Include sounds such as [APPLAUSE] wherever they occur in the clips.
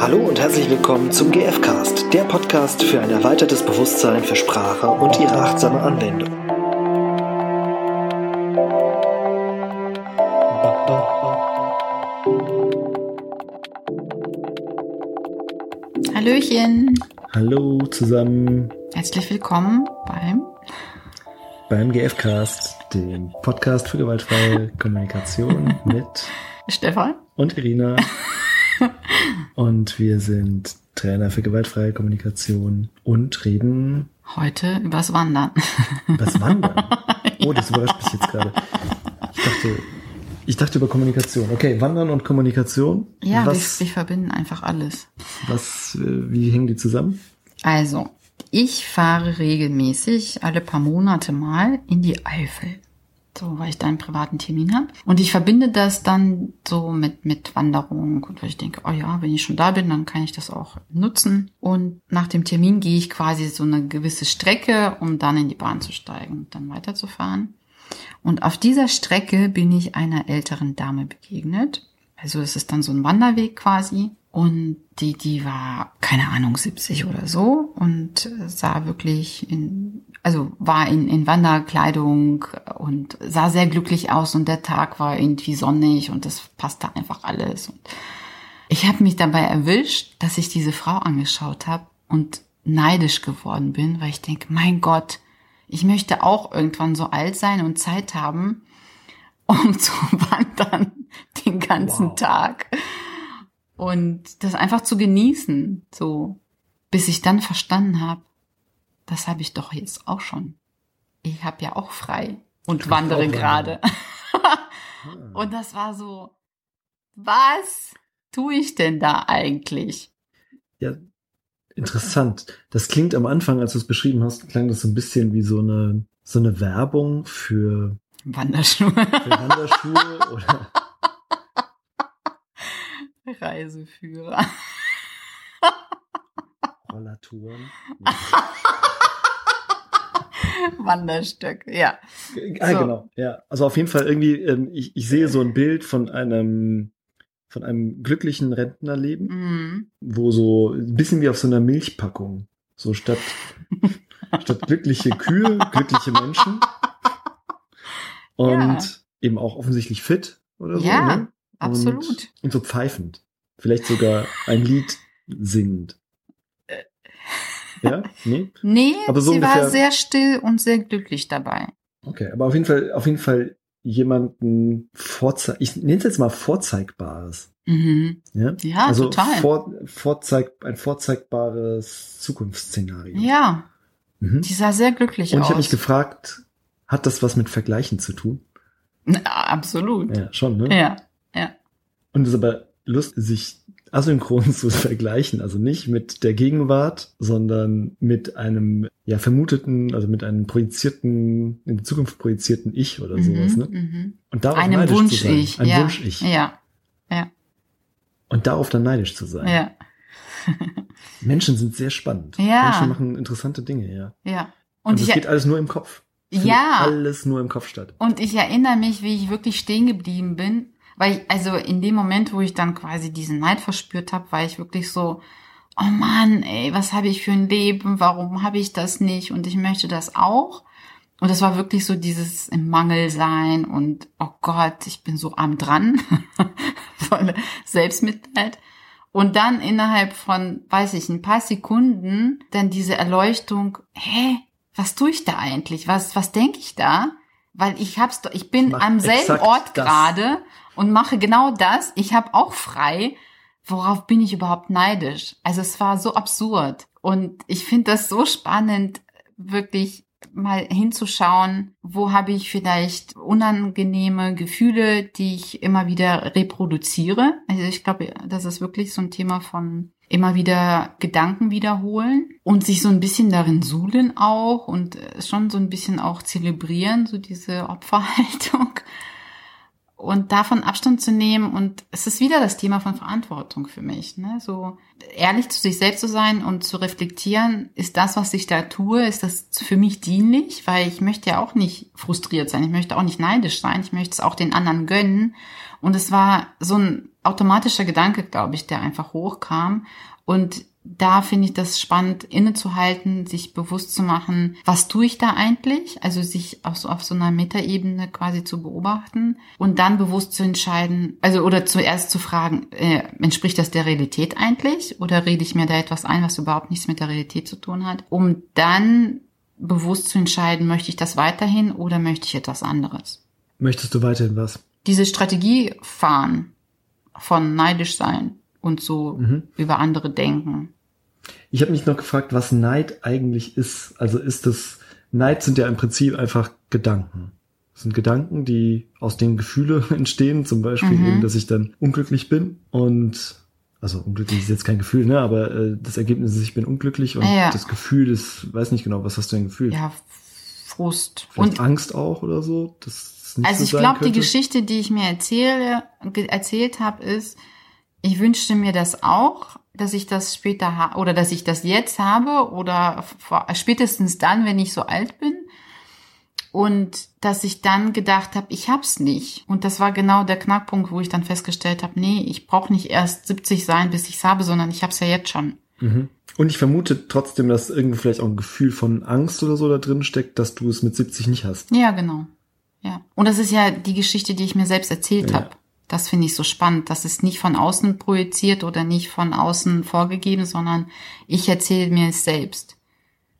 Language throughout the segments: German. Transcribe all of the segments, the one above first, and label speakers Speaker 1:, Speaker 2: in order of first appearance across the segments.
Speaker 1: Hallo und herzlich willkommen zum GFcast, der Podcast für ein erweitertes Bewusstsein für Sprache und ihre achtsame Anwendung.
Speaker 2: Hallöchen.
Speaker 3: Hallo zusammen
Speaker 2: Herzlich willkommen beim
Speaker 3: beim GFcast, dem Podcast für gewaltfreie Kommunikation [LAUGHS] mit
Speaker 2: Stefan.
Speaker 3: und Irina. [LAUGHS] Und wir sind Trainer für gewaltfreie Kommunikation und reden
Speaker 2: Heute übers Wandern.
Speaker 3: übers Wandern. [LAUGHS] Oh, das überrascht mich jetzt gerade. Ich dachte, ich dachte über Kommunikation. Okay, Wandern und Kommunikation.
Speaker 2: Ja,
Speaker 3: was,
Speaker 2: wir, wir verbinden einfach alles.
Speaker 3: was, äh, wie hängen die zusammen?
Speaker 2: Also, ich fahre regelmäßig alle paar Monate mal in die Eifel. So, weil ich da einen privaten Termin habe. Und ich verbinde das dann so mit, mit Wanderung. Und weil ich denke, oh ja, wenn ich schon da bin, dann kann ich das auch nutzen. Und nach dem Termin gehe ich quasi so eine gewisse Strecke, um dann in die Bahn zu steigen und dann weiterzufahren. Und auf dieser Strecke bin ich einer älteren Dame begegnet. Also es ist dann so ein Wanderweg quasi. Und die, die war, keine Ahnung, 70 oder so und sah wirklich in, also war in, in Wanderkleidung und sah sehr glücklich aus und der Tag war irgendwie sonnig und das passte einfach alles. Und ich habe mich dabei erwischt, dass ich diese Frau angeschaut habe und neidisch geworden bin, weil ich denke, mein Gott, ich möchte auch irgendwann so alt sein und Zeit haben, um [LAUGHS] zu wandern den ganzen
Speaker 3: Wow.
Speaker 2: Tag und das einfach zu genießen, so bis ich dann verstanden habe, das habe ich doch jetzt auch schon. Ich habe ja auch frei und
Speaker 3: darf
Speaker 2: wandere gerade. [LAUGHS] und das war so, was tue ich denn da eigentlich?
Speaker 3: Ja, interessant. Das klingt am Anfang, als du es beschrieben hast, klang das so ein bisschen wie so eine, so eine Werbung für,
Speaker 2: Wanderschuhe,
Speaker 3: für Wanderschuhe [LAUGHS] oder
Speaker 2: Reiseführer.
Speaker 3: Rollatoren. [LAUGHS]
Speaker 2: Wanderstöcke, ja.
Speaker 3: Ah,
Speaker 2: So.
Speaker 3: genau. Ja, also auf jeden Fall irgendwie, ähm, ich, ich sehe so ein Bild von einem, von einem glücklichen Rentnerleben,
Speaker 2: Mhm.
Speaker 3: wo so ein bisschen wie auf so einer Milchpackung, so statt, [LAUGHS] statt glückliche Kühe, glückliche Menschen und
Speaker 2: Ja.
Speaker 3: eben auch offensichtlich fit oder so.
Speaker 2: Ja,
Speaker 3: ne?
Speaker 2: absolut.
Speaker 3: Und, und so pfeifend. Vielleicht sogar ein Lied singend. Ja? Nee?
Speaker 2: Nee,
Speaker 3: Aber so
Speaker 2: sie war
Speaker 3: ungefähr-
Speaker 2: sehr still und sehr glücklich dabei.
Speaker 3: Okay, aber auf jeden Fall, auf jeden Fall jemanden vorzeig, ich nenne es jetzt mal vorzeigbares.
Speaker 2: Mhm.
Speaker 3: Ja,
Speaker 2: Ja,
Speaker 3: also
Speaker 2: total.
Speaker 3: Vor, vorzeig, ein vorzeigbares Zukunftsszenario.
Speaker 2: Ja,
Speaker 3: Mhm.
Speaker 2: die sah sehr glücklich
Speaker 3: Und ich
Speaker 2: aus.
Speaker 3: habe mich gefragt, hat das was mit Vergleichen zu tun?
Speaker 2: Na, absolut.
Speaker 3: Ja, schon, ne?
Speaker 2: Ja, ja.
Speaker 3: Und ist aber lustig, sich asynchron [LAUGHS] zu vergleichen, also nicht mit der Gegenwart, sondern mit einem ja vermuteten, also mit einem projizierten, in die Zukunft projizierten Ich oder sowas,
Speaker 2: Mhm,
Speaker 3: ne?
Speaker 2: mhm.
Speaker 3: Und darauf
Speaker 2: Einem
Speaker 3: neidisch zu sein.
Speaker 2: Wunsch-Ich.
Speaker 3: Ein
Speaker 2: ja.
Speaker 3: Wunsch-Ich.
Speaker 2: Ja, ja,
Speaker 3: Und darauf dann neidisch zu sein.
Speaker 2: ja, [LAUGHS]
Speaker 3: Menschen sind sehr spannend.
Speaker 2: Ja.
Speaker 3: Menschen machen interessante Dinge, ja.
Speaker 2: ja.
Speaker 3: Und,
Speaker 2: Und
Speaker 3: es
Speaker 2: ich,
Speaker 3: geht alles nur im Kopf. Findet
Speaker 2: Ja.
Speaker 3: Alles nur im Kopf statt.
Speaker 2: und ich erinnere mich, wie ich wirklich stehen geblieben bin, weil ich, also in dem Moment, wo ich dann quasi diesen Neid verspürt habe, war ich wirklich so, oh Mann, ey, was habe ich für ein Leben? Warum habe ich das nicht? Und ich möchte das auch. Und das war wirklich so dieses im Mangel sein und oh Gott, ich bin so arm dran. [LAUGHS] Voll Selbstmitleid. Und dann innerhalb von, weiß ich, ein paar Sekunden dann diese Erleuchtung, hä, was tue ich da eigentlich? Was, was denke ich da? Weil ich hab's doch, ich bin
Speaker 3: Mach
Speaker 2: am selben Ort gerade und mache genau das. Ich habe auch frei. Worauf bin ich überhaupt neidisch? Also es war so absurd. Und ich finde das so spannend, wirklich mal hinzuschauen, wo habe ich vielleicht unangenehme Gefühle, die ich immer wieder reproduziere. Also ich glaube, das ist wirklich so ein Thema von immer wieder Gedanken wiederholen und sich so ein bisschen darin suhlen auch und äh, schon so ein bisschen auch zelebrieren, so diese Opferhaltung und davon Abstand zu nehmen und es ist wieder das Thema von Verantwortung für mich, ne? So ehrlich zu sich selbst zu sein und zu reflektieren, ist das, was ich da tue, ist das für mich dienlich, weil ich möchte ja auch nicht frustriert sein, ich möchte auch nicht neidisch sein, ich möchte es auch den anderen gönnen Und es war so ein automatischer Gedanke, glaube ich, der einfach hochkam. Und da finde ich das spannend, innezuhalten, sich bewusst zu machen, was tue ich da eigentlich? Also sich auf so, auf so einer Metaebene quasi zu beobachten und dann bewusst zu entscheiden, also oder zuerst zu fragen, äh, entspricht das der Realität eigentlich? Oder rede ich mir da etwas ein, was überhaupt nichts mit der Realität zu tun hat? Um dann bewusst zu entscheiden, möchte ich das weiterhin oder möchte ich etwas anderes?
Speaker 3: Möchtest du weiterhin was?
Speaker 2: Diese Strategie fahren von neidisch sein und so
Speaker 3: Mhm.
Speaker 2: über andere denken.
Speaker 3: Ich habe mich noch gefragt, was Neid eigentlich ist. Also ist das, Neid sind ja im Prinzip einfach Gedanken. Das sind Gedanken, die aus denen Gefühle [LAUGHS] entstehen, zum Beispiel
Speaker 2: Mhm.
Speaker 3: eben, dass ich dann unglücklich bin und also unglücklich ist jetzt kein Gefühl, ne? Aber äh, das Ergebnis ist, ich bin unglücklich und
Speaker 2: Ja.
Speaker 3: das Gefühl ist, weiß nicht genau, was hast du denn gefühlt?
Speaker 2: Ja, Frust.
Speaker 3: Vielleicht
Speaker 2: Und
Speaker 3: Angst auch oder so? Das ist nicht
Speaker 2: also
Speaker 3: so
Speaker 2: ich glaube, die? Geschichte, die ich mir erzähle, erzählt habe, ist, ich wünschte mir das auch, dass ich das später ha oder dass ich das jetzt habe oder spätestens dann, wenn ich so alt bin. Und dass ich dann gedacht habe, ich hab's nicht. Und das war genau der Knackpunkt, wo ich dann festgestellt habe, nee, ich brauche nicht erst 70 sein, bis ich's habe, sondern ich hab's ja jetzt schon.
Speaker 3: Mhm. Und ich vermute trotzdem, dass irgendwie vielleicht auch ein Gefühl von Angst oder so da drin steckt, dass du es mit 70 nicht hast.
Speaker 2: Ja, genau. Ja. Und das ist ja die Geschichte, die ich mir selbst erzählt
Speaker 3: Ja.
Speaker 2: habe. Das finde ich so spannend. Das ist nicht von außen projiziert oder nicht von außen vorgegeben, sondern ich erzähle mir es selbst.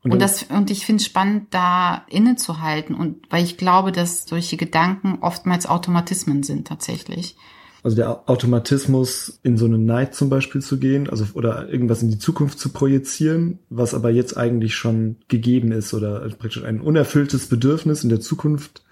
Speaker 2: Und,
Speaker 3: dann-
Speaker 2: das, und ich finde es spannend, da innezuhalten. Und weil ich glaube, dass solche Gedanken oftmals Automatismen sind tatsächlich.
Speaker 3: Also der Automatismus, in so einen Neid zum Beispiel zu gehen, also oder irgendwas in die Zukunft zu projizieren, was aber jetzt eigentlich schon gegeben ist oder praktisch ein unerfülltes Bedürfnis in der Zukunft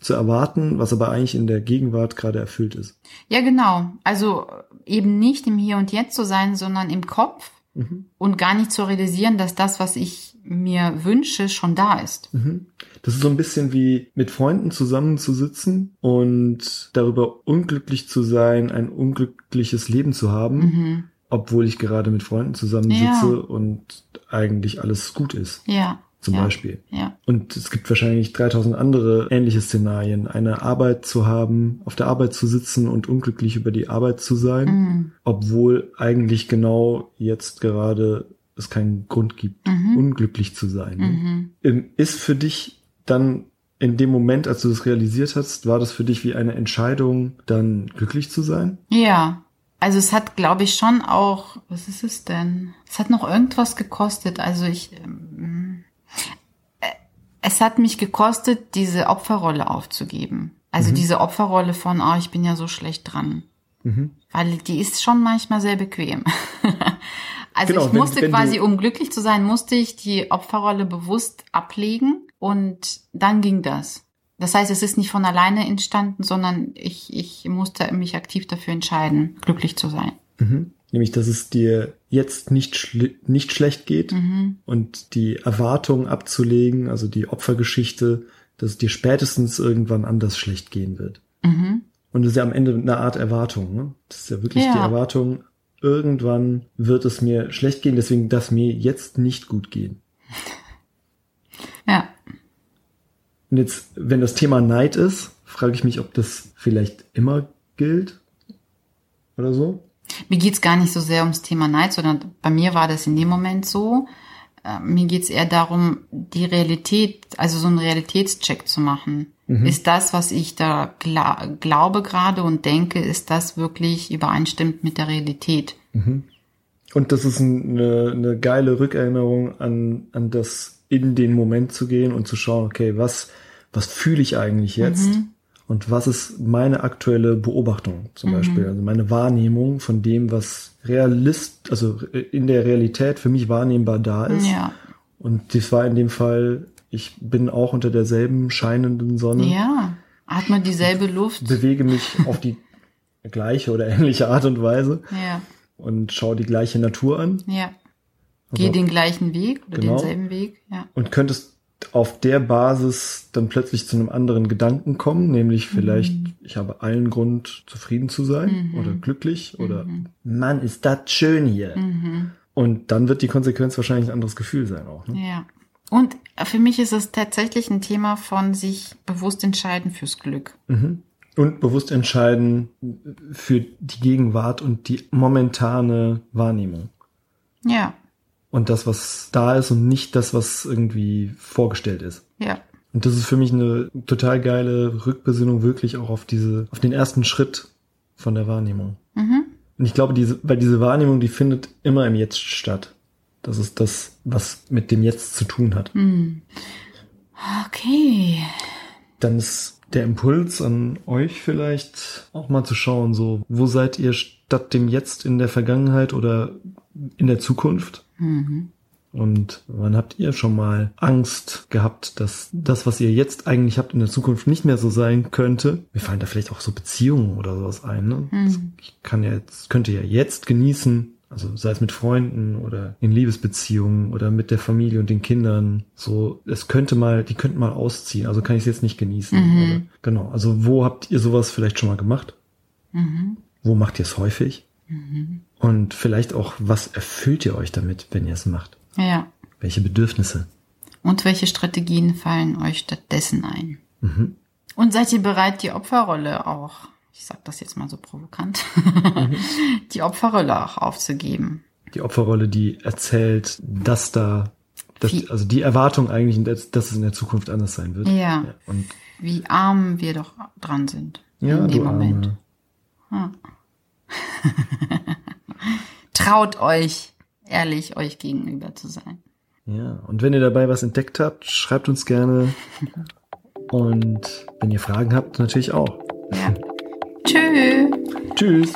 Speaker 3: zu erwarten, was aber eigentlich in der Gegenwart gerade erfüllt ist.
Speaker 2: Ja, genau. Also eben nicht im Hier und Jetzt zu sein, sondern im Kopf
Speaker 3: Mhm.
Speaker 2: und gar nicht zu realisieren, dass das, was ich mir wünsche, schon da ist.
Speaker 3: Mhm. Das ist so ein bisschen wie mit Freunden zusammenzusitzen und darüber unglücklich zu sein, ein unglückliches Leben zu haben,
Speaker 2: Mhm.
Speaker 3: obwohl ich gerade mit Freunden zusammensitze
Speaker 2: Ja.
Speaker 3: und eigentlich alles gut ist,
Speaker 2: Ja.
Speaker 3: Zum
Speaker 2: ja.
Speaker 3: Beispiel.
Speaker 2: Ja.
Speaker 3: Und es gibt wahrscheinlich 3000 andere ähnliche Szenarien. Eine Arbeit zu haben, auf der Arbeit zu sitzen und unglücklich über die Arbeit zu sein,
Speaker 2: Mhm.
Speaker 3: obwohl eigentlich genau jetzt gerade es keinen Grund gibt,
Speaker 2: Mhm.
Speaker 3: unglücklich zu sein.
Speaker 2: Mhm.
Speaker 3: Ähm, Ist für dich dann in dem Moment, als du das realisiert hast, war das für dich wie eine Entscheidung, dann glücklich zu sein?
Speaker 2: Ja. Also es hat, glaube ich, schon auch, was ist es denn? Es hat noch irgendwas gekostet. Also ich, ähm, äh, es hat mich gekostet, diese Opferrolle aufzugeben. Also diese Opferrolle von, ah, ich bin ja so schlecht dran.
Speaker 3: Mhm.
Speaker 2: Weil die ist schon manchmal sehr bequem. [LAUGHS] also
Speaker 3: Genau,
Speaker 2: ich
Speaker 3: wenn-
Speaker 2: musste
Speaker 3: wenn
Speaker 2: quasi,
Speaker 3: du-
Speaker 2: um glücklich zu sein, musste ich die Opferrolle bewusst ablegen und dann ging das. Das heißt, es ist nicht von alleine entstanden, sondern ich, ich musste mich aktiv dafür entscheiden, glücklich zu sein.
Speaker 3: Mhm. Nämlich, dass es dir jetzt nicht, schl nicht schlecht geht
Speaker 2: Mhm.
Speaker 3: und die Erwartung abzulegen, also die Opfergeschichte, dass es dir spätestens irgendwann anders schlecht gehen wird.
Speaker 2: Mhm.
Speaker 3: Und das ist ja am Ende eine Art Erwartung. Ne? Das ist ja wirklich
Speaker 2: Ja.
Speaker 3: die Erwartung, irgendwann wird es mir schlecht gehen, deswegen darf mir jetzt nicht gut gehen. [LAUGHS]
Speaker 2: Ja.
Speaker 3: Und jetzt, wenn das Thema Neid ist, frage ich mich, ob das vielleicht immer gilt oder so.
Speaker 2: Mir geht's gar nicht so sehr ums Thema Neid, sondern bei mir war das in dem Moment so. Äh, Mir geht's eher darum, die Realität, also so einen Realitätscheck zu machen. Ist das, was ich da gla glaube gerade und denke, ist das wirklich übereinstimmt mit der Realität?
Speaker 3: Und das ist eine, eine geile Rückerinnerung an, an das in den Moment zu gehen und zu schauen, okay, was, was fühle ich eigentlich jetzt? Und was ist meine aktuelle Beobachtung zum Beispiel? Also meine Wahrnehmung von dem, was realist, also in der Realität für mich wahrnehmbar da ist.
Speaker 2: Ja.
Speaker 3: Und das war in dem Fall, ich bin auch unter derselben scheinenden Sonne,
Speaker 2: Ja. Hat man dieselbe Luft?
Speaker 3: bewege mich auf die [LAUGHS] gleiche oder ähnliche Art und Weise
Speaker 2: Ja.
Speaker 3: und schaue die gleiche Natur an.
Speaker 2: Ja.
Speaker 3: Also-
Speaker 2: Geh den gleichen Weg oder
Speaker 3: Genau.
Speaker 2: denselben Weg? Ja.
Speaker 3: und könntest auf der Basis dann plötzlich zu einem anderen Gedanken kommen, nämlich vielleicht, ich habe allen Grund, zufrieden zu sein oder glücklich oder Mann, ist das schön hier. Und dann wird die Konsequenz wahrscheinlich ein anderes Gefühl sein auch. Ne?
Speaker 2: Ja. Und für mich ist es tatsächlich ein Thema von sich bewusst entscheiden fürs Glück.
Speaker 3: Mhm. Und bewusst entscheiden für die Gegenwart und die momentane Wahrnehmung.
Speaker 2: Ja,
Speaker 3: Und das, was da ist und nicht das, was irgendwie vorgestellt ist.
Speaker 2: ja.
Speaker 3: Und das ist für mich eine total geile Rückbesinnung wirklich auch auf diese, auf den ersten Schritt von der Wahrnehmung.
Speaker 2: Mhm.
Speaker 3: Und ich glaube, diese, weil diese Wahrnehmung, die findet immer im Jetzt statt. Das ist das, was mit dem Jetzt zu tun hat.
Speaker 2: Hm. Okay.
Speaker 3: Dann ist der Impuls an euch vielleicht auch mal zu schauen, so, wo seid ihr statt dem Jetzt in der Vergangenheit oder in der Zukunft?
Speaker 2: Mhm.
Speaker 3: Und wann habt ihr schon mal Angst gehabt, dass das, was ihr jetzt eigentlich habt, in der Zukunft nicht mehr so sein könnte? Mir fallen da vielleicht auch so Beziehungen oder sowas ein. Ne?
Speaker 2: Mhm.
Speaker 3: Ich kann ja jetzt, könnte ja jetzt genießen, also sei es mit Freunden oder in Liebesbeziehungen oder mit der Familie und den Kindern. So, es könnte mal, die könnten mal ausziehen. Also kann ich es jetzt nicht genießen.
Speaker 2: Mhm.
Speaker 3: Oder, genau. Also wo habt ihr sowas vielleicht schon mal gemacht?
Speaker 2: Mhm.
Speaker 3: Wo macht ihr es häufig?
Speaker 2: Mhm.
Speaker 3: Und vielleicht auch, was erfüllt ihr euch damit, wenn ihr es macht?
Speaker 2: Ja.
Speaker 3: Welche Bedürfnisse?
Speaker 2: Und welche Strategien fallen euch stattdessen ein?
Speaker 3: Mhm.
Speaker 2: Und seid ihr bereit, die Opferrolle auch, ich sag das jetzt mal so provokant, [LAUGHS] die Opferrolle auch aufzugeben?
Speaker 3: Die Opferrolle, die erzählt, dass da, dass, also die Erwartung eigentlich, dass, es in der Zukunft anders sein wird.
Speaker 2: Ja.
Speaker 3: Und
Speaker 2: Wie arm wir doch dran sind
Speaker 3: ja,
Speaker 2: in dem Moment.
Speaker 3: Arme. [LAUGHS]
Speaker 2: Traut euch, ehrlich euch gegenüber zu sein.
Speaker 3: Ja, und wenn ihr dabei was entdeckt habt, schreibt uns gerne. Und wenn ihr Fragen habt, natürlich auch.
Speaker 2: Ja. Tschüss.
Speaker 3: Tschüss.